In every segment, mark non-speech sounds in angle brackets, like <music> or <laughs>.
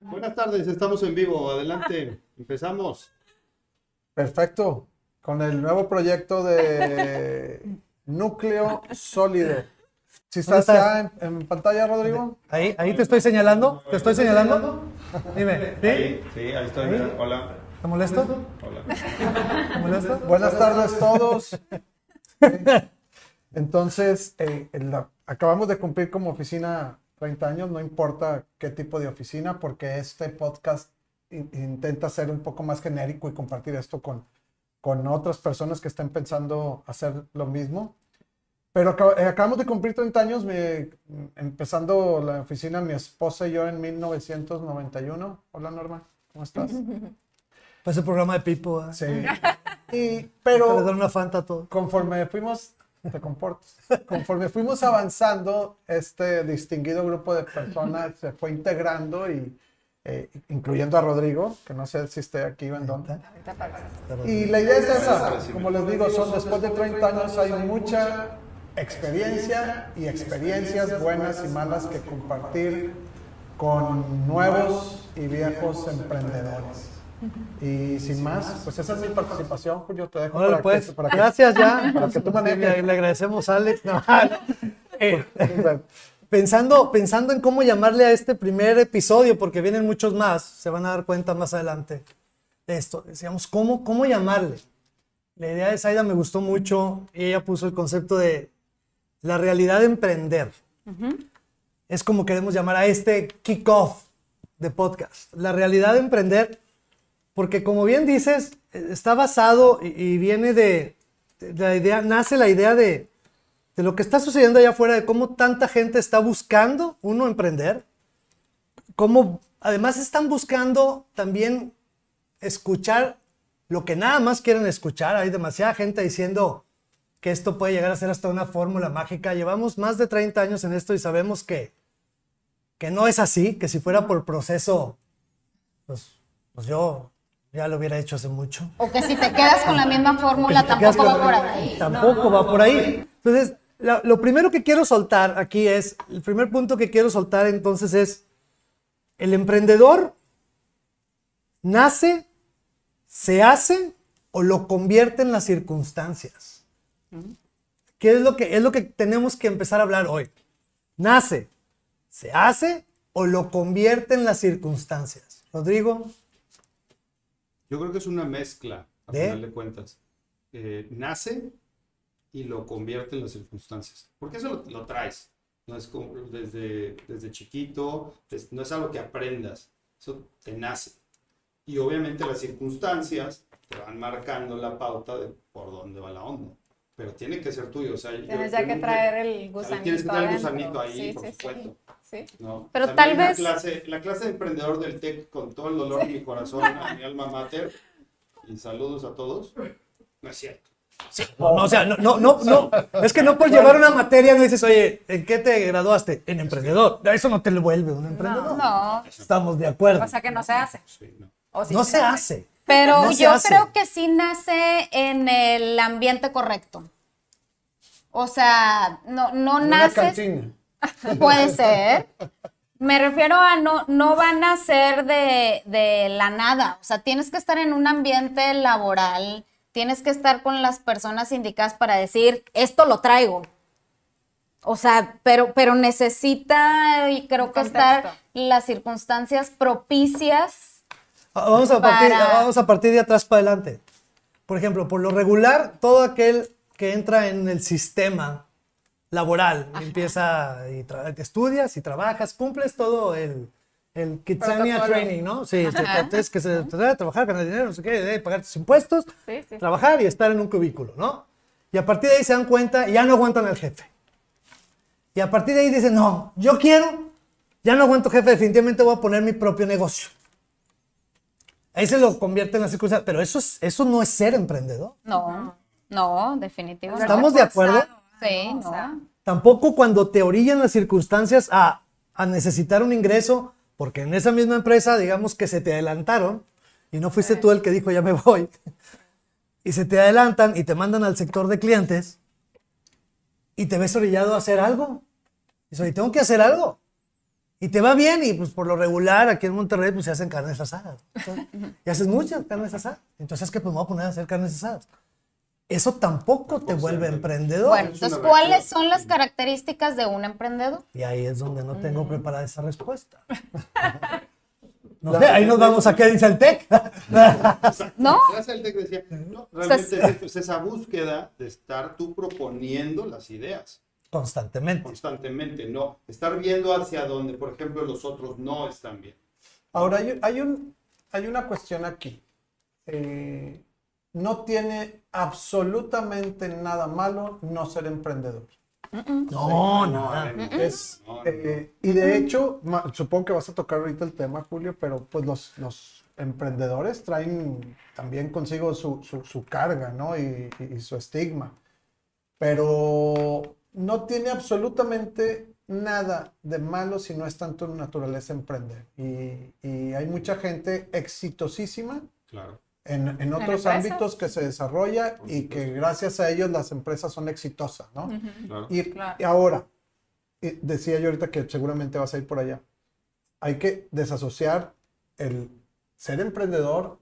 Buenas tardes, estamos en vivo. Adelante, empezamos. Perfecto. Con el nuevo proyecto de núcleo sólido. ¿Si estás estás? ya en, en pantalla, Rodrigo? Ahí, ahí te estoy señalando. ¿Te estoy señalando? Dime, ¿sí? Sí, sí, ahí estoy. mira, Hola. ¿Te molesto? Hola. ¿Te molesto? Buenas tardes todos. <laughs> Entonces, eh, la- acabamos de cumplir como oficina 30 años, no importa qué tipo de oficina, porque este podcast in- intenta ser un poco más genérico y compartir esto con, con otras personas que estén pensando hacer lo mismo. Pero acab- eh, acabamos de cumplir 30 años, me- empezando la oficina mi esposa y yo en 1991. Hola Norma, ¿cómo estás? <laughs> Pues el programa de Pipo. ¿eh? Sí. <laughs> Y, Para dar pero una fanta a todo. conforme fuimos, te comportas, <laughs> conforme fuimos avanzando, este distinguido grupo de personas se fue integrando y eh, incluyendo a Rodrigo, que no sé si esté aquí o en dónde. Y la idea es esa, como les digo, son después de 30 años hay mucha experiencia y experiencias buenas y malas que compartir con nuevos y viejos emprendedores. Y sin más, pues esa es mi participación, Julio, te dejo Órale, para pues, que, para que- gracias ya. <laughs> para que tú manejes. le, le agradecemos a Alex. No, <laughs> eh, pensando, pensando en cómo llamarle a este primer episodio, porque vienen muchos más, se van a dar cuenta más adelante de esto. Decíamos, ¿cómo, cómo llamarle? La idea de Zaida me gustó mucho y ella puso el concepto de la realidad de emprender. Es como queremos llamar a este kickoff de podcast. La realidad de emprender, porque como bien dices, está basado y, y viene de, de la idea, nace la idea de, de lo que está sucediendo allá afuera, de cómo tanta gente está buscando, uno, emprender, cómo además están buscando también escuchar lo que nada más quieren escuchar. Hay demasiada gente diciendo que esto puede llegar a ser hasta una fórmula mágica. Llevamos más de 30 años en esto y sabemos que, que no es así, que si fuera por proceso, pues, pues yo ya lo hubiera hecho hace mucho. O que si te quedas con la misma fórmula, tampoco va por ahí. Tampoco va por ahí. Entonces, la- lo primero que quiero soltar aquí es, el primer punto que quiero soltar entonces es, el emprendedor nace, se hace o lo convierte en las circunstancias. ¿Qué es lo que, es lo que tenemos que empezar a hablar hoy? Nace, se hace o lo convierte en las circunstancias. Rodrigo, Yo creo que es una mezcla, a ¿De? final de cuentas. Eh, nace y lo convierte en las circunstancias. Porque eso lo, lo traes. No es como desde, desde chiquito, es- no es algo que aprendas. Eso te nace. Y obviamente las circunstancias te van marcando la pauta de por dónde va la onda. Pero tiene que ser tuyo. O sea, Tienes yo ya que traer el Tienes gusanito. que traer el adentro. gusanito ahí, Sí, por sí, supuesto. Sí. Sí. ¿no? Pero También tal la vez- Clase, la clase de emprendedor del TEC, con todo el dolor de mi corazón, a mi alma mater, y saludos a todos, no es cierto. No, no, o sea, no, no, no, no. Es que no por llevar una materia no dices, oye, ¿en qué te graduaste? En emprendedor. Eso no te lo vuelve un emprendedor. No, Estamos de acuerdo. o sea que no se hace. Sí, no. O sí no se hace. Pero No yo hace. creo que sí nace en el ambiente correcto. O sea, no, no En una naces. cantina. <laughs> Puede ser. Me refiero a no, no van a ser de, de la nada. O sea, tienes que estar en un ambiente laboral, tienes que estar con las personas indicadas para decir, esto lo traigo. O sea, pero, pero necesita, y creo que estar las circunstancias propicias. Ah, Vamos a, partir, Para- vamos a partir de atrás para adelante. Por ejemplo, por lo regular, todo aquel que entra en el sistema laboral, empieza y tra- estudias y trabajas, cumples todo el, el Kitsania. Training, ¿no? Sí, tienes que se- te debe trabajar, ganar dinero, no sé qué, debe pagar tus impuestos, Sí, sí. trabajar y estar en un cubículo, ¿no? Y a partir de ahí se dan cuenta y ya no aguantan al jefe. Y a partir de ahí dicen, no, yo quiero, ya no aguanto jefe, definitivamente voy a poner mi propio negocio. Ahí se lo convierte en la circunstancia, pero eso, es, eso no es ser emprendedor. No, no, definitivamente. ¿Estamos de acuerdo? Sí, no. Tampoco cuando te orillan las circunstancias a, a necesitar un ingreso, porque en esa misma empresa, digamos que se te adelantaron y no fuiste tú el que dijo ya me voy, <laughs> y se te adelantan y te mandan al sector de clientes y te ves orillado a hacer algo. Y dices, oye, tengo que hacer algo. Y te va bien y pues por lo regular aquí en Monterrey pues se hacen carnes asadas. Entonces, <laughs> y haces muchas carnes asadas. Entonces es que pues me voy a poner a hacer carnes asadas. Eso tampoco te vuelve emprendedor. Bueno, entonces, ¿cuáles son las características de un emprendedor? Y ahí es donde no tengo Mm. preparada esa respuesta. <laughs> No sé, ahí nos vamos a qué dice el TEC. <laughs> ¿No? Gracias al TEC decía, no, realmente es, es esa búsqueda de estar tú proponiendo las ideas Constantemente. constantemente, no estar viendo hacia donde, por ejemplo, los otros no están bien. Ahora, hay, hay un, hay una cuestión aquí. Eh, no tiene absolutamente nada malo no ser emprendedor. No, nada. no, Es, no, eh, y de hecho, supongo que vas a tocar ahorita el tema, Julio, pero pues los, los emprendedores traen también consigo su, su- su carga, ¿no? Y, y- y su estigma. Pero no tiene absolutamente nada de malo si no es tanto en naturaleza emprender. Y, y hay mucha gente exitosísima Claro. En, en otros ámbitos que se desarrolla y que gracias a ellos las empresas son exitosas, ¿no? Claro. Y, Claro. y ahora, y decía yo ahorita que seguramente vas a ir por allá, hay que desasociar el ser emprendedor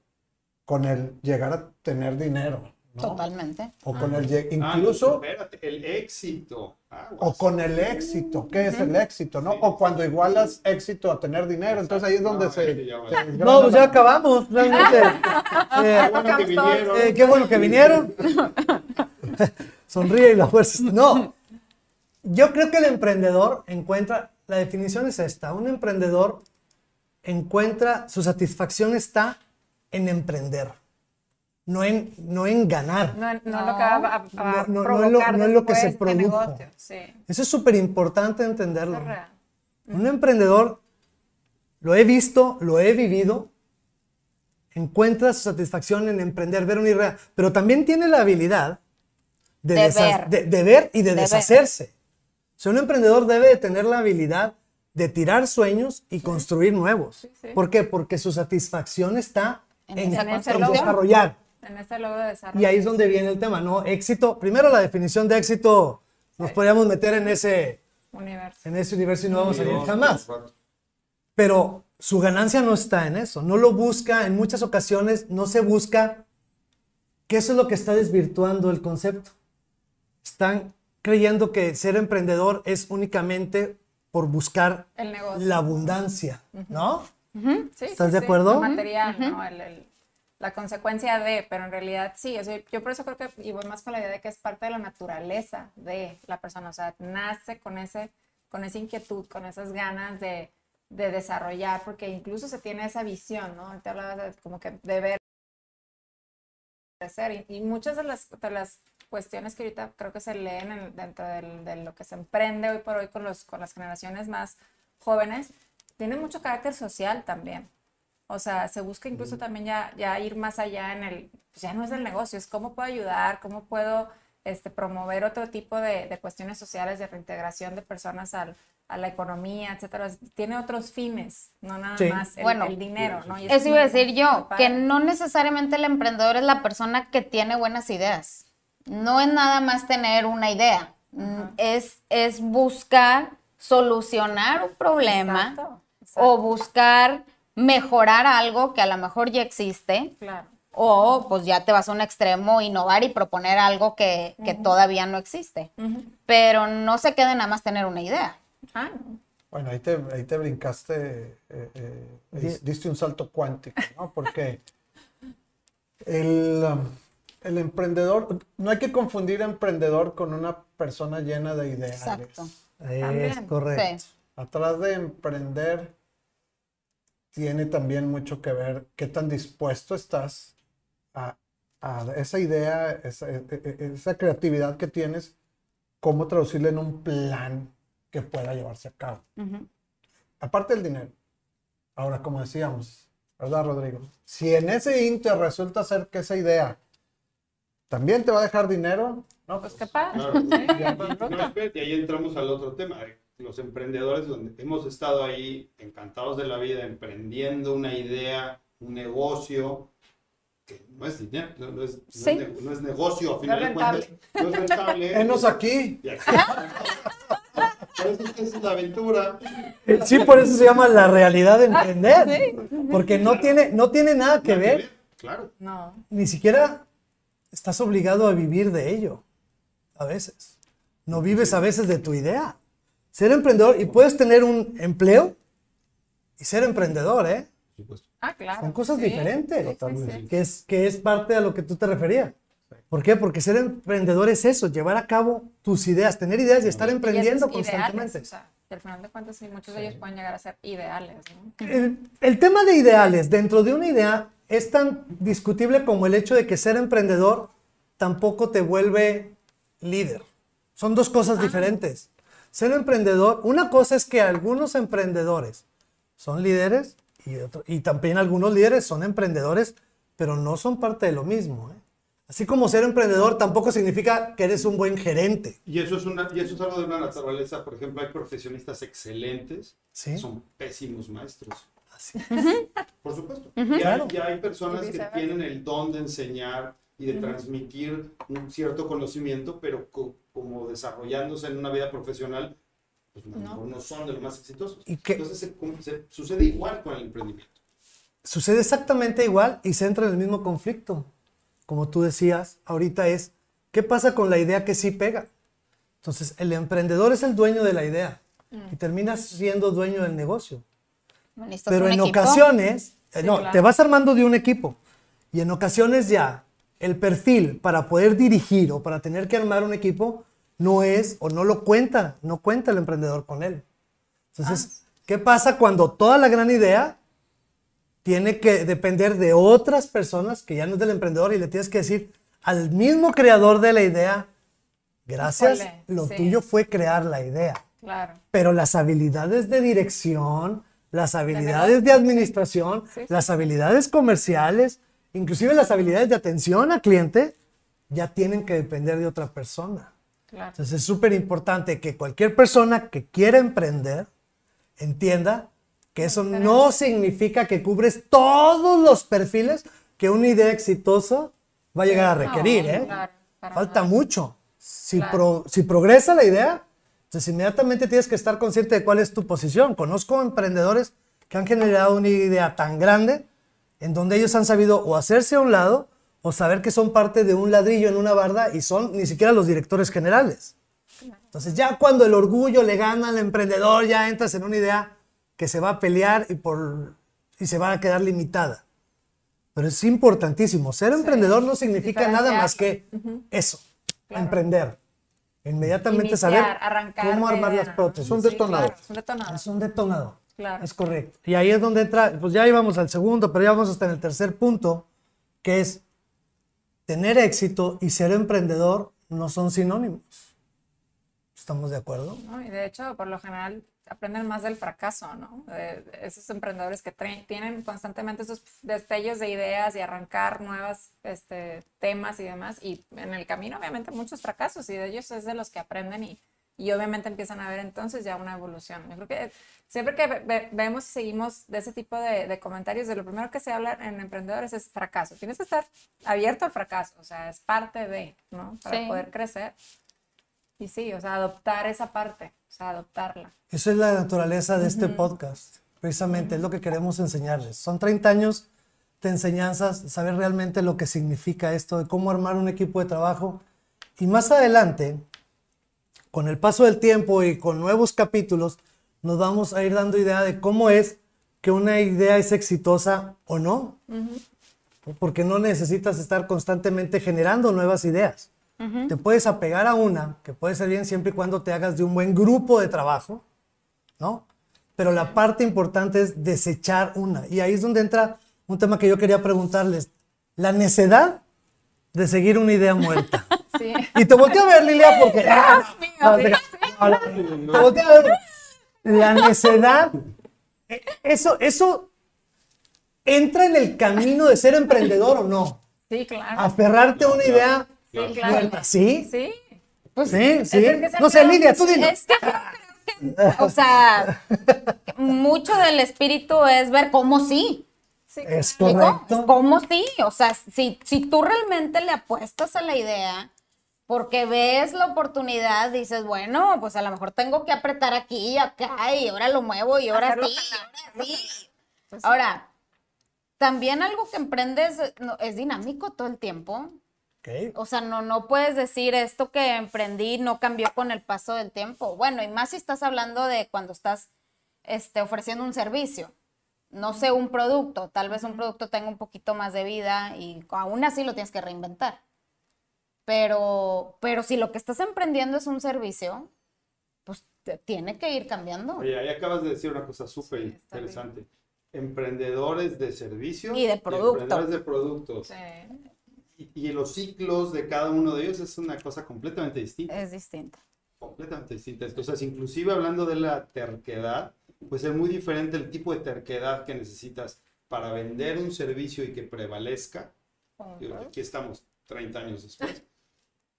con el llegar a tener dinero, ¿no? Totalmente. O con el Ah, incluso, espérate, el éxito. Aguas. o con el éxito. ¿Qué es el éxito, no? O cuando igualas éxito a tener dinero, entonces ahí es donde No, se... sí, ya vale. se desgrana No, pues ya acabamos, realmente. <laughs> Eh, Qué bueno que vinieron. eh, qué bueno que vinieron. <laughs> Sonríe y la fuerza. No, yo creo que el emprendedor encuentra, la definición es esta, un emprendedor encuentra, su satisfacción está en emprender, no en, no en ganar. No, no lo que va a, a- a No, no, no es lo- es que se produjo. Sí, Eso es súper importante entenderlo. es real. Un emprendedor, lo he visto, lo he vivido, encuentra su satisfacción en emprender, ver una idea, pero también tiene la habilidad de, De ver. de- de ver y de, ver. deshacerse. O sea, un emprendedor debe de tener la habilidad de tirar sueños y construir nuevos. Sí. ¿Por qué? Porque su satisfacción está En desarrollar. En este logro de desarrollo. Y ahí es donde viene el tema, ¿no? Éxito, primero la definición de éxito, nos podríamos meter en ese, universo. en ese universo y no vamos a salir jamás. Pero su ganancia no está en eso, no lo busca, en muchas ocasiones no se busca, que eso es lo que está desvirtuando el concepto. Están creyendo que ser emprendedor es únicamente por buscar El negocio. la abundancia, ¿no? Sí, ¿Estás sí, de sí, acuerdo? lo material, ¿no? El- el- la consecuencia de, pero en realidad sí. o sea, yo por eso creo que, y voy más con la idea de que es parte de la naturaleza de la persona. O sea, nace con, ese, con esa inquietud, con esas ganas de, de desarrollar, porque incluso se tiene esa visión, ¿no? Te hablaba de como que de ver crecer. Y, y muchas de las, de las cuestiones que ahorita creo que se leen en- dentro del- de lo que se emprende hoy por hoy con, los, con las generaciones más jóvenes, tiene mucho carácter social también. O sea, se busca incluso también ya, ya ir más allá en el, pues ya no es del negocio, es cómo puedo ayudar, cómo puedo este, promover otro tipo de, de cuestiones sociales, de reintegración de personas al, a la economía, etcétera. Tiene otros fines, no nada Sí. más el, Bueno, el dinero, ¿no? Y es Eso iba a decir yo, que no necesariamente el emprendedor es la persona que tiene buenas ideas. No es nada más tener una idea. Mm, Es, es buscar solucionar un problema Exacto, o buscar mejorar algo que a lo mejor ya existe. Claro. O pues ya te vas a un extremo, innovar y proponer algo que, que todavía no existe. Pero no se quede nada más tener una idea. Ah, no. Bueno, ahí te, ahí te brincaste, eh, eh, dis- diste un salto cuántico, ¿no? Porque el, um, el emprendedor, no hay que confundir emprendedor con una persona llena de ideales. Exacto. Es También, correcto. Sí. Atrás de emprender tiene también mucho que ver qué tan dispuesto estás a, a esa idea, esa, e- e- esa creatividad que tienes, cómo traducirla en un plan que pueda llevarse a cabo. Aparte del dinero. Ahora, como decíamos, ¿verdad, Rodrigo? Si en ese inter resulta ser que esa idea también te va a dejar dinero, no, Pues pues qué padre. Claro. Y ahí- no, espérate, y ahí entramos al otro tema. Los emprendedores, donde hemos estado ahí encantados de la vida, emprendiendo una idea, un negocio, que no es dinero, no, no es, no es no negocio, a final No es de cuentas, no es rentable. Enos aquí. Y aquí- Por eso es que es la aventura. Eh, Sí, por eso se llama la realidad de emprender. Porque no tiene, no tiene nada que Nada ver, Claro. No. ni siquiera estás obligado a vivir de ello. A veces. No vives a veces de tu idea. Ser emprendedor y puedes tener un empleo y ser emprendedor, ¿eh? Por supuesto. Ah, claro. Son cosas Sí, diferentes. sí. Que, es, que es parte a lo que tú te referías. ¿Por qué? Porque ser emprendedor es eso, llevar a cabo tus ideas, tener ideas y estar Y emprendiendo ideales, constantemente. o sea, que al final de cuentas, sí, muchos de ellos pueden llegar a ser ideales, ¿no? El, el tema de ideales dentro de una idea es tan discutible como el hecho de que ser emprendedor tampoco te vuelve líder. Son dos cosas diferentes. Ser emprendedor, una cosa es que algunos emprendedores son líderes y, otro- y también algunos líderes son emprendedores, pero no son parte de lo mismo. ¿eh? Así como ser emprendedor tampoco significa que eres un buen gerente. Y eso, es una, y eso es algo de una naturaleza. Por ejemplo, hay profesionistas excelentes ¿sí? que son pésimos maestros. Así. Por supuesto. y, hay, Claro. y hay personas Y que tienen el don de enseñar y de transmitir un cierto conocimiento, pero co- como desarrollándose en una vida profesional, pues a lo No. mejor no son de los más exitosos. ¿Y qué? Entonces se, se- sucede igual con el emprendimiento. sucede exactamente igual y se entra en el mismo conflicto. Como tú decías, ahorita es, ¿qué pasa con la idea que sí pega? Entonces, el emprendedor es el dueño de la idea y termina siendo dueño del negocio. Pero en equipo. ocasiones, eh, Sí, no, claro. te vas armando de un equipo y en ocasiones ya el perfil para poder dirigir o para tener que armar un equipo no es o no lo cuenta, no cuenta el emprendedor con él. Entonces, ¿qué pasa cuando toda la gran idea tiene que depender de otras personas que ya no es del emprendedor y le tienes que decir al mismo creador de la idea, gracias, lo sí. tuyo fue crear la idea Claro. pero las habilidades de dirección, las habilidades de administración, sí. las habilidades comerciales, inclusive las habilidades de atención al cliente, ya tienen que depender de otra persona. Claro. Entonces es súper importante que cualquier persona que quiera emprender entienda que eso no significa que cubres todos los perfiles que una idea exitosa va a llegar a requerir. No, ¿eh? claro, Falta nada. mucho. Si, Claro. pro- si progresa la idea, entonces inmediatamente tienes que estar consciente de cuál es tu posición. Conozco emprendedores que han generado una idea tan grande en donde ellos han sabido o hacerse a un lado o saber que son parte de un ladrillo en una barda y son ni siquiera los directores generales. Entonces ya cuando el orgullo le gana al emprendedor, ya entras en una idea que se va a pelear y, por, y se va a quedar limitada. Pero es importantísimo. Ser emprendedor no significa nada más que eso, emprender. Inmediatamente Iniciar, saber arrancar cómo armar las prótesis. Es un Sí, detonador. claro, es un detonador. Es un detonador. Claro. Es correcto. Y ahí es donde entra, pues ya íbamos al segundo, pero ya vamos hasta en el tercer punto, que es tener éxito y ser emprendedor no son sinónimos. ¿Estamos de acuerdo? ¿no? Y de hecho, por lo general, aprenden más del fracaso, ¿no? De- esos emprendedores que tienen constantemente esos destellos de ideas y arrancar nuevos este, temas y demás. Y en el camino, obviamente, muchos fracasos y de ellos es de los que aprenden y, y obviamente empiezan a ver entonces ya una evolución. Yo creo que siempre que ve- ve- vemos y seguimos de ese tipo de, de comentarios, de lo primero que se habla en emprendedores es fracaso. Tienes que estar abierto al fracaso, o sea, es parte de, ¿no? Para Sí. poder crecer. Y sí, o sea, adoptar esa parte, o sea, adoptarla. Eso es la naturaleza de este podcast. Precisamente es lo que queremos enseñarles. Son 30 años de enseñanzas, saber realmente lo que significa esto, de cómo armar un equipo de trabajo. Y más adelante, con el paso del tiempo y con nuevos capítulos, nos vamos a ir dando idea de cómo es que una idea es exitosa o no. Porque no necesitas estar constantemente generando nuevas ideas. Te puedes apegar a una, que puede ser bien siempre y cuando te hagas de un buen grupo de trabajo, ¿no? Pero la parte importante es desechar una. Y ahí es donde entra un tema que yo quería preguntarles. La necedad de seguir una idea muerta. Sí. Y te volteo a ver, Lilia, porque... ¡Ah! mío, No, te volteo a ver. La necedad, eh, eso, eso entra en el camino de ser emprendedor o no. Sí, claro. Aferrarte a una idea Sí, claro. muerta, ¿sí? Sí. Sí, sí. que se No sé, Lidia, tú dime. Es que o sea, mucho del espíritu es ver cómo sí. Sí, Es correcto. ¿Cómo sí? O sea, si, si tú realmente le apuestas a la idea porque ves la oportunidad, dices, bueno, pues a lo mejor tengo que apretar aquí y acá y ahora lo muevo y ahora Hacerlo sí, y ahora sí. Ahora, también algo que emprendes no, es dinámico todo el tiempo. O sea, no, no puedes decir esto que emprendí no cambió con el paso del tiempo. Bueno, y más si estás hablando de cuando estás este, ofreciendo un servicio. No sé, un producto. Tal vez un producto tenga un poquito más de vida y aún así lo tienes que reinventar. Pero, pero si lo que estás emprendiendo es un servicio, pues te- tiene que ir cambiando. Oye, ahí acabas de decir una cosa súper Sí, está bien. interesante. Emprendedores de servicios Y de producto. emprendedores de productos. Sí. Y, y los ciclos de cada uno de ellos es una cosa completamente distinta. Es distinto. completamente distintas. Entonces, inclusive hablando de la terquedad, pues es muy diferente el tipo de terquedad que necesitas para vender un servicio y que prevalezca. Digo, Aquí estamos 30 años después.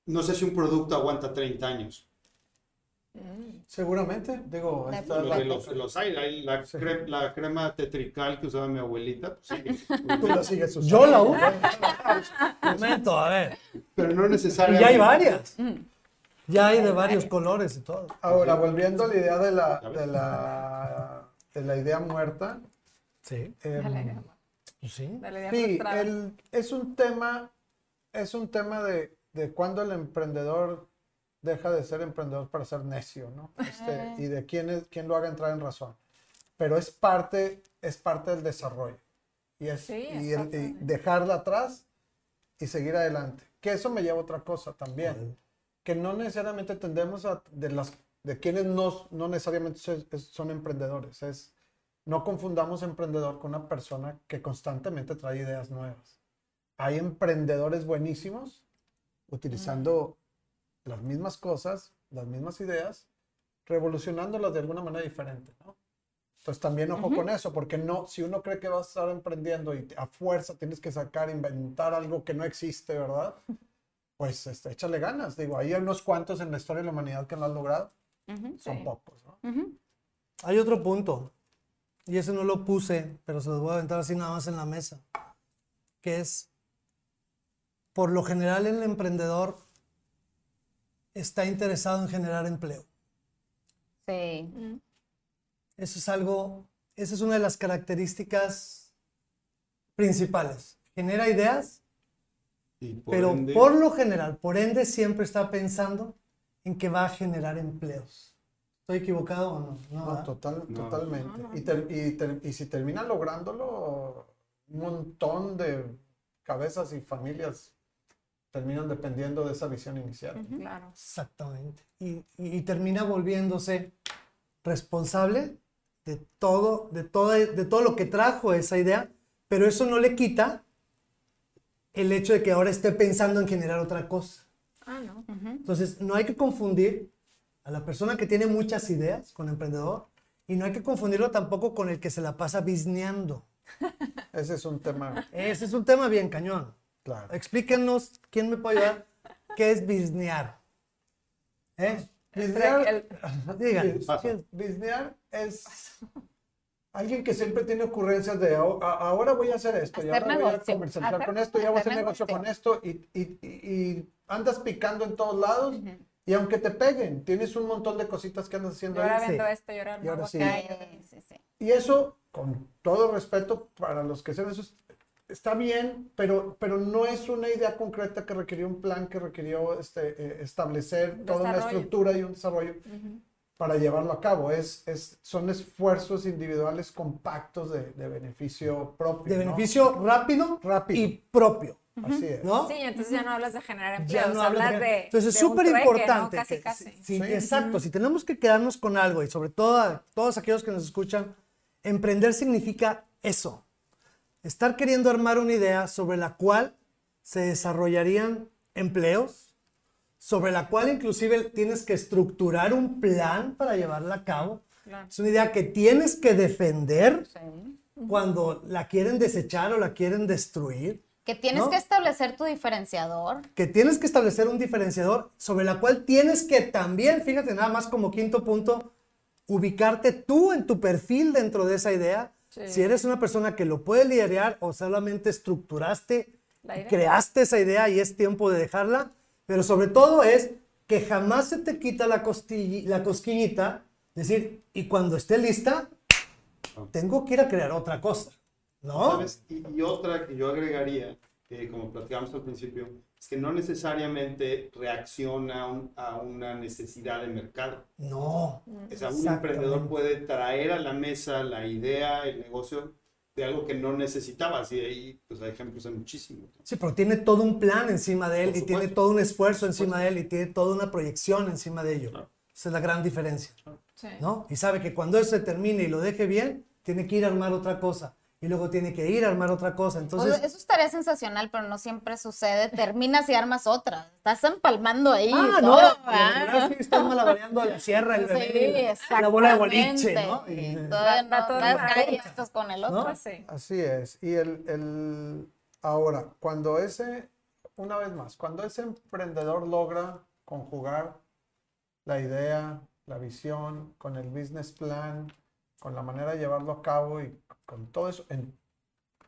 No sé si un producto aguanta 30 años. Seguramente, digo, De esta es Lo la- los, los hay, hay la, Sí. cre- la crema tetrical que usaba mi abuelita, pues sí, <laughs> tú la sigues usando. Yo la uso. <laughs> Momento, a ver. pero no Y necesariamente. ya hay varias. Ya hay de varios colores y todo. Ahora, volviendo a la idea de la, de la, de la idea muerta, Sí. Dale, sí. dale, idea Sí, frustrada. el- es un tema, es un tema de, de cuando el emprendedor deja de ser emprendedor para ser necio, ¿no? Este, y de quién, es, quién lo haga entrar en razón. Pero es parte, es parte del desarrollo. Y es, Sí, y el- dejarla atrás y seguir adelante. Que eso me lleva a otra cosa también. Que no necesariamente tendemos a, de las, de quienes no, no necesariamente son, son emprendedores. Es, no confundamos emprendedor con una persona que constantemente trae ideas nuevas. Hay emprendedores buenísimos utilizando las mismas cosas, las mismas ideas, revolucionándolas de alguna manera diferente, ¿no? Entonces también ojo con eso, porque no, si uno cree que vas a estar emprendiendo y a fuerza tienes que sacar, inventar algo que no existe, ¿verdad? Pues este, échale ganas. Digo, hay unos cuantos en la historia de la humanidad que lo han logrado, son Sí. pocos, ¿no? Hay otro punto, y ese no lo puse, pero se los voy a aventar así nada más en la mesa, que es, por lo general el emprendedor está interesado en generar empleo. Sí. Eso es algo, esa es una de las características principales. Genera ideas, Y por pero ende- por lo general, por ende, siempre está pensando en que va a generar empleos. ¿Estoy equivocado o no? No, No, total, No. totalmente. No, no. Y, ter- y ter- y si terminan lográndolo, un montón de cabezas y familias terminan dependiendo de esa visión inicial. Claro. Exactamente. Y, y- y termina volviéndose responsable de todo, de, todo, de todo lo que trajo esa idea, pero eso no le quita el hecho de que ahora esté pensando en generar otra cosa. Ah, no. Entonces, no hay que confundir a la persona que tiene muchas ideas con emprendedor y no hay que confundirlo tampoco con el que se la pasa bizneando. <laughs> Ese es un tema, Ese es un tema bien cañón. Claro. Explíquenos, ¿quién me puede ayudar? ¿Qué es biznear? ¿Eh? Biznear, El- Díganos. Paso. ¿qué es? biznear es alguien que siempre tiene ocurrencias de "Oh, a- ahora voy a hacer esto y Hacer ahora voy a negocio. comercializar Hacer- con esto y ya voy a hacer negocio negocio. con esto y, y- y- y andas picando en todos lados y aunque te peguen, tienes un montón de cositas que andas haciendo Yo ahora ahí. vendo Sí. esto, yo ahora Y ahora sí. sí, sí. Y eso, con todo respeto para los que sean eso, está bien, pero, pero no es una idea concreta que requirió un plan, que requirió este, eh, establecer toda una estructura y un desarrollo para llevarlo a cabo. Es, es, son esfuerzos individuales compactos de, de beneficio propio. De ¿no? beneficio rápido, Rápido. y propio, Así es. ¿no? Sí, entonces ya no hablas de generar Ya empleos, no hablas de- de. Entonces es súper importante. ¿no? Casi, que- casi. sí, Sí. Exacto, si tenemos que quedarnos con algo y sobre todo a todos aquellos que nos escuchan, emprender significa eso. Estar queriendo armar una idea sobre la cual se desarrollarían empleos, sobre la cual inclusive tienes que estructurar un plan para llevarla a cabo. Claro. Es una idea que tienes que defender Sí. cuando la quieren desechar o la quieren destruir. Que tienes ¿No? que establecer tu diferenciador. que tienes que establecer un diferenciador sobre la cual tienes que también, fíjate nada más como quinto punto, ubicarte tú en tu perfil dentro de esa idea. Sí. Si eres una persona que lo puede liderar o solamente estructuraste, creaste esa idea y es tiempo de dejarla, Pero sobre todo es que jamás se te quita la, costilla, la cosquillita, decir, y cuando esté lista, tengo que ir a crear otra cosa, ¿no? ¿Sabes? Y, y otra que yo agregaría, que como platicamos al principio, es que no necesariamente reacciona a, un- a una necesidad de mercado. No. O sea, un emprendedor puede traer a la mesa la idea, el negocio de algo que no necesitabas. Y ahí, pues hay ejemplos de muchísimos. Sí, pero tiene todo un plan encima de él y tiene todo un esfuerzo encima de él y tiene toda una proyección encima de ello. Claro. Esa es la gran diferencia, Sí. ¿no? Y sabe que cuando eso se termine y lo deje bien, tiene que ir a armar otra cosa y luego tiene que ir a armar otra cosa. Entonces, Pues, eso estaría sensacional, pero no siempre sucede. Terminas y armas otra. Estás empalmando ahí. ah, todo, no, ¿verdad? sí estás malabareando la sierra, el Sí, bebé, la bola de boliche, ¿no? Y- Y todavía no galletas con el otro. ¿No? Sí. Así es. Y el, el- ahora, cuando ese, una vez más, cuando ese emprendedor logra conjugar la idea, la visión, con el business plan, con la manera de llevarlo a cabo y con todo eso, en,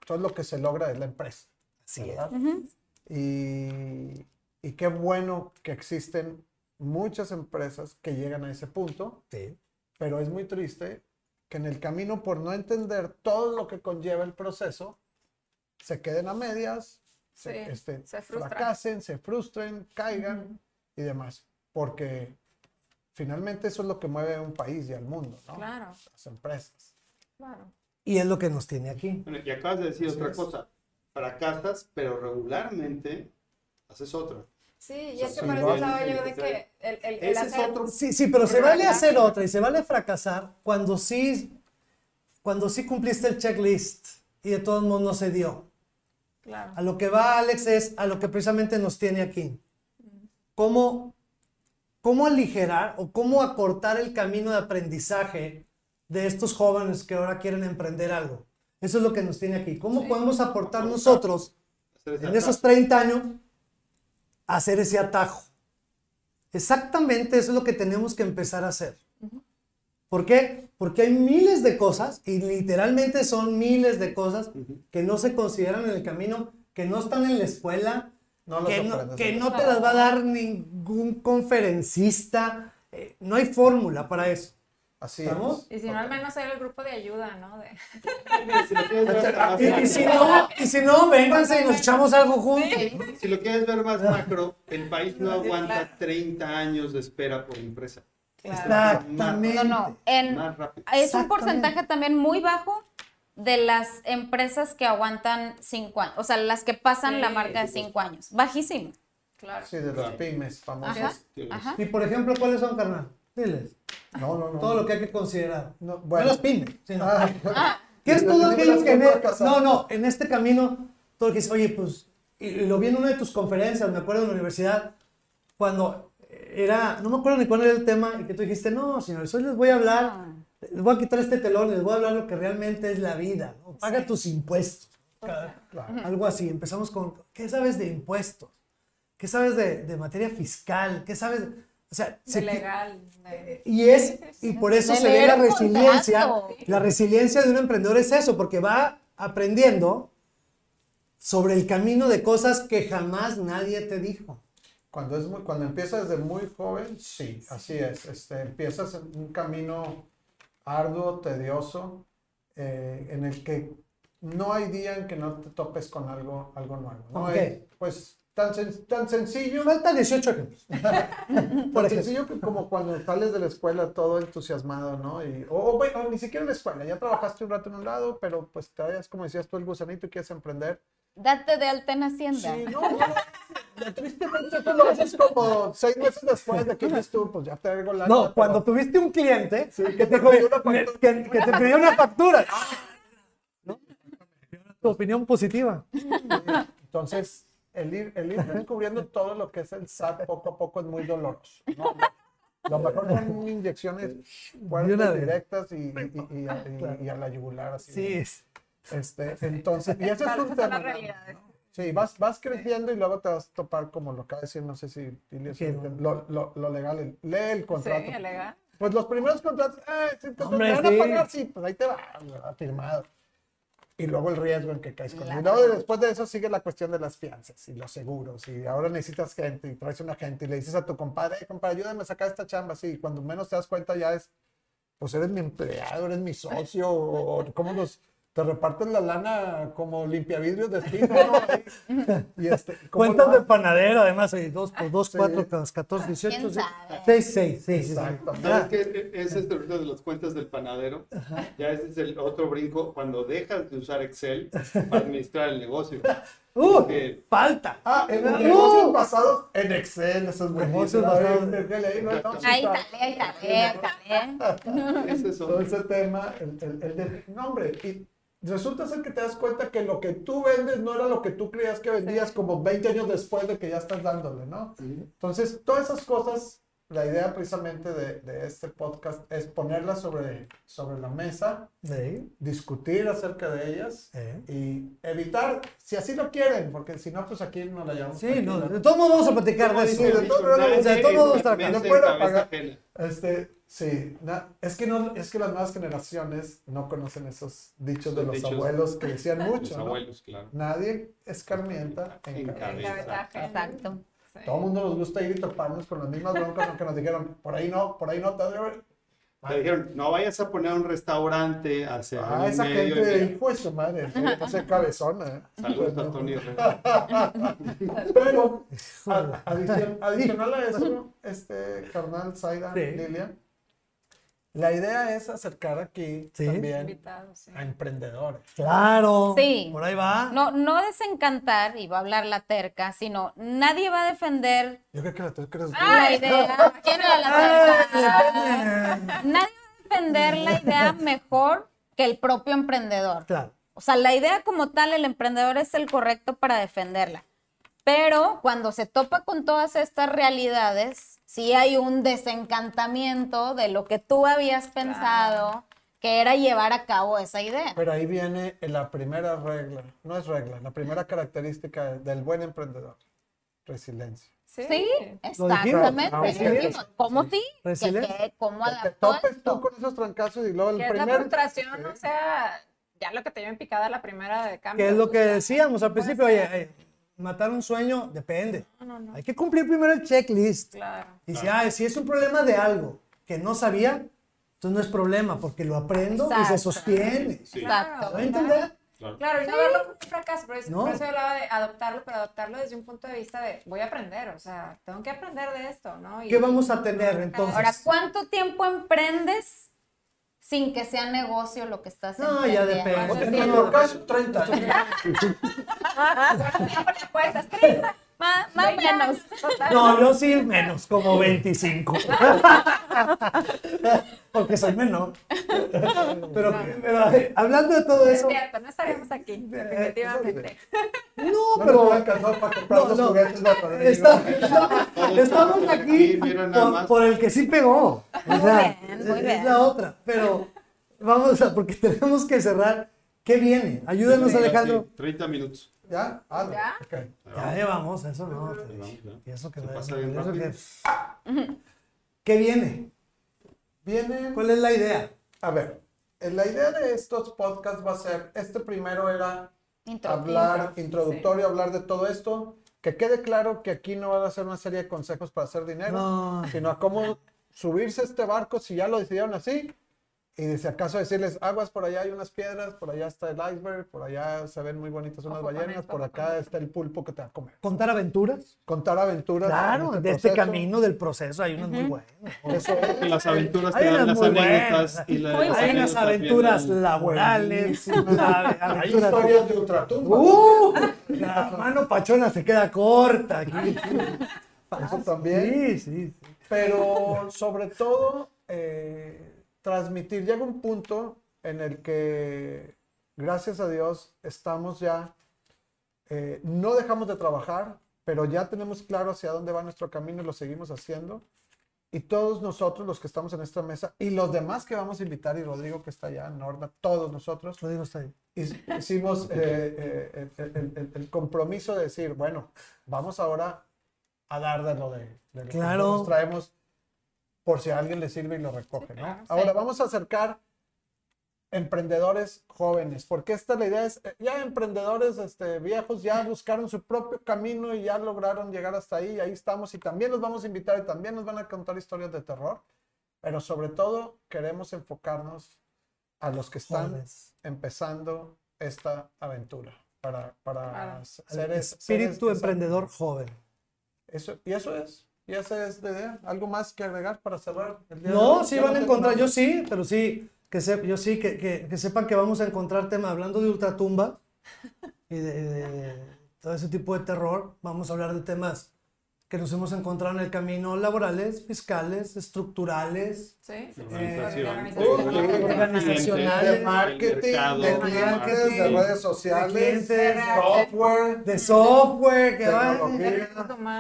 todo lo que se logra es la empresa. Así es. Y, y qué bueno que existen muchas empresas que llegan a ese punto Sí. pero es muy triste que en el camino, por no entender todo lo que conlleva el proceso, se queden a medias, se, Sí, este, se fracasen, se frustren, caigan y demás. Porque finalmente eso es lo que mueve a un país y al mundo, ¿no? Claro, Las empresas. claro. Y es lo que nos tiene aquí. Bueno, y acabas de decir Así otra es. cosa. Fracasas, pero regularmente haces otra. Sí, y es que por eso hablaba yo de que el, el, el Ese es hacer- otro. Sí, sí, pero se vale hacer otra y se vale fracasar cuando sí, cuando sí cumpliste el checklist y de todos modos no se dio. Claro. A lo que va Alex es a lo que precisamente nos tiene aquí. ¿Cómo, cómo aligerar o cómo acortar el camino de aprendizaje de estos jóvenes que ahora quieren emprender algo? Eso es lo que nos tiene aquí. ¿Cómo podemos aportar nosotros en esos ataque. 30 años a hacer ese atajo? Exactamente eso es lo que tenemos que empezar a hacer. ¿Por qué? Porque hay miles de cosas, y literalmente son miles de cosas que no se consideran en el camino, que no están en la escuela, No que, no, que no te las va a dar ningún conferencista. eh, no hay fórmula para eso. Así ¿Estamos? es. Y si no, al menos ser el grupo de ayuda, ¿no? De... <laughs> Y, si no, y si no, vénganse y nos echamos algo juntos. si lo quieres ver más macro, el país no <laughs> aguanta 30 años de espera por empresa. Exactamente. No, no. En, es un porcentaje también muy bajo de las empresas que aguantan cinco años. O sea, las que pasan la marca de sí, sí. cinco años. Bajísimo. Claro. Sí, de Claro. pymes. Ajá. Ajá. Y por ejemplo, ¿cuáles son, carnal? Diles. No, no, no. Todo lo que hay que considerar. No, No bueno. las pymes. sino- Ah, <laughs> ¿Qué es todo aquello que... en el- no, no, en este camino, todo lo que dice, oye, pues, y y lo vi en una de tus conferencias, me acuerdo en la universidad, cuando era, no me acuerdo ni cuál era el tema, y que tú dijiste, no, señores, hoy les voy a hablar, les voy a quitar este telón, les voy a hablar lo que realmente es la vida, ¿no? Paga tus impuestos. Claro. Algo así, empezamos con, ¿qué sabes de impuestos? ¿Qué sabes de, de materia fiscal? ¿Qué sabes? O sea, De se- legal. de- y es, y por eso se ve la resiliencia. contrato. La resiliencia de un emprendedor es eso, porque va aprendiendo sobre el camino de cosas que jamás nadie te dijo. Cuando, es muy, cuando empiezas desde muy joven, sí, así es. Este, empiezas en un camino arduo, tedioso, eh, en el que no hay día en que no te topes con algo, algo nuevo. ¿no? ¿Con Es, qué? pues tan, sen- tan sencillo, Falta 18 ejemplos. <laughs> tan sencillo que como cuando sales de la escuela todo entusiasmado, ¿no? Y, o, o, bueno, ni siquiera en la escuela, ya trabajaste un rato en un lado, pero pues te vayas, como decías tú, el gusanito y quieres emprender. Date de alta en Hacienda. Sí, no, no, no, tristemente tú lo haces como seis meses después de que dices tú, pues ya traigo la No, cuando tuviste un cliente Sí, que, te, pidió una factura. que- que te pidió una factura. ¿No? Tu opinión positiva. Entonces, el ir, el ir descubriendo <laughs> todo lo que es el SAT poco a poco es muy doloroso. ¿no? Lo mejor son inyecciones fuertes, directas y, y- y- y a, la yugular. Así, Sí, es- Este, entonces, y ese es un tema. Sí, vas, vas creciendo y luego te vas a topar, como lo acaba de decir, no sé si ¿Qué? lo, lo, lo legal, lee el Sí, contrato. legal. Pues los primeros contratos, ah, sí, te, te Hombre, van a sí. pagar, sí, pues ahí te va, firmado. Y luego el riesgo en que caes con él. Después de eso sigue la cuestión de las fianzas y los seguros. Y ahora necesitas gente y traes una gente y le dices a tu compadre, "Hey, compadre, ayúdame a sacar esta chamba. Sí, y cuando menos te das cuenta ya es, pues eres mi empleado, eres mi socio, o, o cómo nos... Te reparten la lana como limpiavidrios de. <laughs> Y este, ¿cómo Cuentas no? de panadero, además, 2 por 2, Sí. 4, 14, 18, ¿Quién sabe? 6, 6, sí, sí, sí. Exacto. ¿Sabes qué? Ese es el de las cuentas del panadero. Ya ese es el otro brinco cuando dejas de usar Excel para administrar el negocio. ¡Uh! Porque ¡Falta! Ah, en los Uh. negocios basados en Excel, eso es Negocios basados- Ahí, déjale ahí, no, Ahí está. está, ahí está, ahí está. es eso. Todo ese tema, el, el, el de, no hombre, y resulta ser que te das cuenta que lo que tú vendes no era lo que tú creías que vendías como 20 años después de que ya estás dándole, ¿no? Entonces, todas esas cosas, la idea precisamente de, de este podcast es ponerlas sobre, sobre la mesa, Sí, discutir acerca de ellas eh. y evitar, si así lo quieren, porque si no, pues aquí no la llevamos. Sí, no, de todos modos vamos a platicar de Sí, eso. de todo- o sea, de todo modo está acá. No Mente puedo cabeza apagar. ajena. Este, sí, na- es que no, es que las nuevas generaciones no conocen esos dichos de los dichos. abuelos que decían Los mucho, ¿no? abuelos, claro. Nadie escarmienta en En cabeza. cabeza. Cabeza. Exacto. Sí. Todo el mundo nos gusta ir y toparnos con las mismas broncas, aunque nos dijeron, por ahí no, por ahí no, te Te dijeron, no vayas a poner un restaurante hacia Ah, esa medio. gente, y- hijo de su madre, cabezona. ¿eh? Saludos a Tony Herrera. <laughs> Pero, adicional a eso, este carnal Zaida, Sí. Lilian, la idea es acercar aquí Sí. también sí. a emprendedores. Claro. Sí. Por ahí va. No, no desencantar, y va a hablar la terca, sino nadie va a defender Yo creo que la tuya eres la idea. ¿Quién era la terca? Nadie va a defender la idea mejor que el propio emprendedor. Claro. O sea, la idea como tal, el emprendedor es el correcto para defenderla. Pero cuando se topa con todas estas realidades, sí hay un desencantamiento de lo que tú habías pensado que era llevar a cabo esa idea. Pero ahí viene la primera regla, no es regla, la primera característica del buen emprendedor, resiliencia. Sí. Sí, exactamente. Ah, sí. ¿Cómo sí? ¿Que Resiliencia. qué? ¿Cómo Que te topes esto? tú con esos trancazos y luego el Que es la primer... frustración, Sí. o sea, ya lo que te lleva en picada la primera de cambio. Que es lo que decíamos al principio, ser. oye, eh, matar un sueño depende. No, no, no. Hay que cumplir primero el checklist. Claro. Y si, ah, si es un problema de algo que no sabía, entonces no es problema, porque lo aprendo y se Exacto. sostiene. Sí, Exacto. ¿Me va a entender? claro. Claro, y no verlo como un fracaso, por eso, No. por eso hablaba de adoptarlo, pero adoptarlo desde un punto de vista de voy a aprender, o sea, tengo que aprender de esto, ¿no? Y- ¿Qué vamos a tener entonces? Ahora, ¿cuánto tiempo emprendes sin que sea negocio lo que estás No, ya depende. <laughs> <laughs> Pues En nuestro caso, 30 años. Ya cuentas, 30, Más, más o 20 menos. No, yo sí menos, como 25. <laughs> Porque soy menor. Pero, pero, eh, hablando de todo Es eso, cierto, no estaríamos aquí, definitivamente. no, No pero nos va a alcanzar para comprar No, los no. juguetes de Rodrigo. Está- está- estamos aquí por, por el que sí pegó. O sea, bien, muy es, bien. la otra. Pero vamos a, porque <laughs> tenemos que cerrar. ¿Qué viene? Ayúdanos, Sí, Alejandro. sí, 30 minutos. ¿Ya? Ah, no. ¿Ya? Ya llevamos, eso no. Ahí vamos, ya. Y eso que Se no- pasa bien eso rápido. que- ¿Qué viene? Viene... ¿Cuál es la idea? A ver, eh, la idea de estos podcasts va a ser, este primero era Intro- hablar, intro, introductorio, hablar de todo esto, que quede claro que aquí no va a ser una serie de consejos para hacer dinero, No. sino a cómo subirse a este barco si ya lo decidieron así, y de si acaso decirles, aguas, por allá hay unas piedras, por allá está el iceberg, por allá se ven muy bonitas unas ballenas, por acá está el pulpo que te va a comer. ¿Contar aventuras? Contar aventuras. Claro, en de este camino del proceso hay unas muy buenas. Eso es. Y las aventuras Hay te dan las anécdotas. Y la- las Hay unas anécdotas aventuras laborales, la- Hay historias de ultratumba. ¡Uh! La mano pachona se queda corta aquí. Eso también. Sí, sí, sí. Pero sobre todo, eh, transmitir. Llega un punto en el que, gracias a Dios, estamos ya, eh, no dejamos de trabajar, pero ya tenemos claro hacia dónde va nuestro camino y lo seguimos haciendo. Y todos nosotros, los que estamos en esta mesa, y los demás que vamos a invitar, y Rodrigo que está allá, Norma, todos nosotros, Lo digo está ahí. Hic- hicimos eh, eh, el, el- el- compromiso de decir, bueno, vamos ahora a dar de lo de, de lo que Claro. nosotros traemos por si a alguien le sirve y lo recoge, ¿no? claro, sí. Ahora vamos a acercar emprendedores jóvenes, porque esta la idea es, eh, ya emprendedores este, viejos ya buscaron su propio camino y ya lograron llegar hasta ahí, y ahí estamos, y también los vamos a invitar y también nos van a contar historias de terror, pero sobre todo queremos enfocarnos a los que están Jóvenes. empezando esta aventura para, para Claro. ser es- ser Espíritu es- emprendedor joven. Eso, y eso es, y esa es la idea. ¿Algo más que agregar para cerrar? el día de No, hoy? sí van a encontrar, yo sí, pero sí, que se- yo sí, que, que- que sepan que vamos a encontrar temas, hablando de ultratumba y de, de- de todo ese tipo de terror, vamos a hablar de temas que nos hemos encontrado en el camino, laborales, fiscales, estructurales, Sí. Organización. organizacionales, de marketing, mercado, de clientes, de redes sociales, clientes, de software, de software, que, va- Tecnología.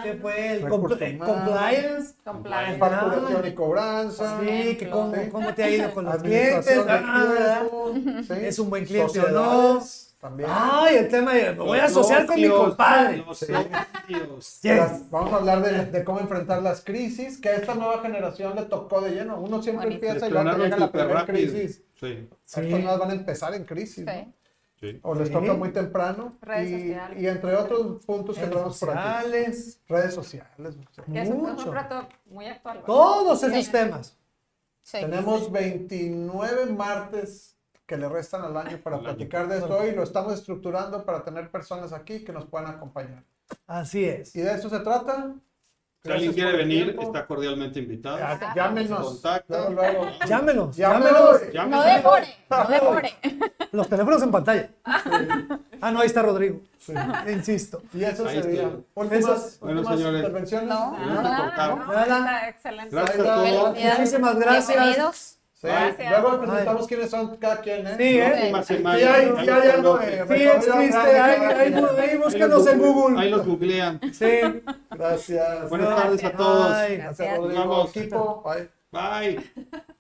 que fue el compl- compliance, Compliance. facturación y cobranza. sí, que cómo, Sí. cómo te ha ido con los clientes, ah. ¿Es un buen cliente o no? También. Ay, el tema de, me voy a asociar con mi compadre. los socios. Yes. <laughs> Las- Vamos a hablar de, de cómo enfrentar las crisis, que a esta nueva generación le tocó de lleno. Uno siempre Buenísimo. empieza y luego te llega la primera crisis. Sí, Estas Sí. nuevas van a empezar en crisis. ¿no? Sí. sí. O les Sí. toca muy temprano. Redes y, sociales. y entre otros puntos que Redes tenemos por aquí. sociales, Redes sociales. Que es un, un mucho. reto muy actual. ¿verdad? Todos esos Sí. temas. Sí. Tenemos 29 martes que le restan al año para platicar de esto y lo estamos estructurando para tener personas aquí que nos puedan acompañar. Así es. Y de eso se trata. Si alguien quiere venir, tiempo. está cordialmente invitado. Ya- Llámenos. Luego. Llámenos, Llámenos. llámenos. Llámenos. No demore, no <laughs> demore. Los teléfonos en pantalla. Ah, no, ahí está Rodrigo. Insisto. Y eso Ahí sería. Últimas, Bueno, señores. intervenciones. No. No, Nada. está excelente. Gracias a Bye, todos. bye. Muchísimas gracias. Bienvenidos. Sí. Gracias. Luego presentamos quiénes son cada quien. ¿eh? Sí, ¿eh? Sí, hay, sí los hay algo de Sí, existe. Ahí, los en google-. Ahí los googlean. Sí. Gracias. Buenas tardes a todos. Gracias. Rodrigo. Vamos. Equipo. Bye. Bye.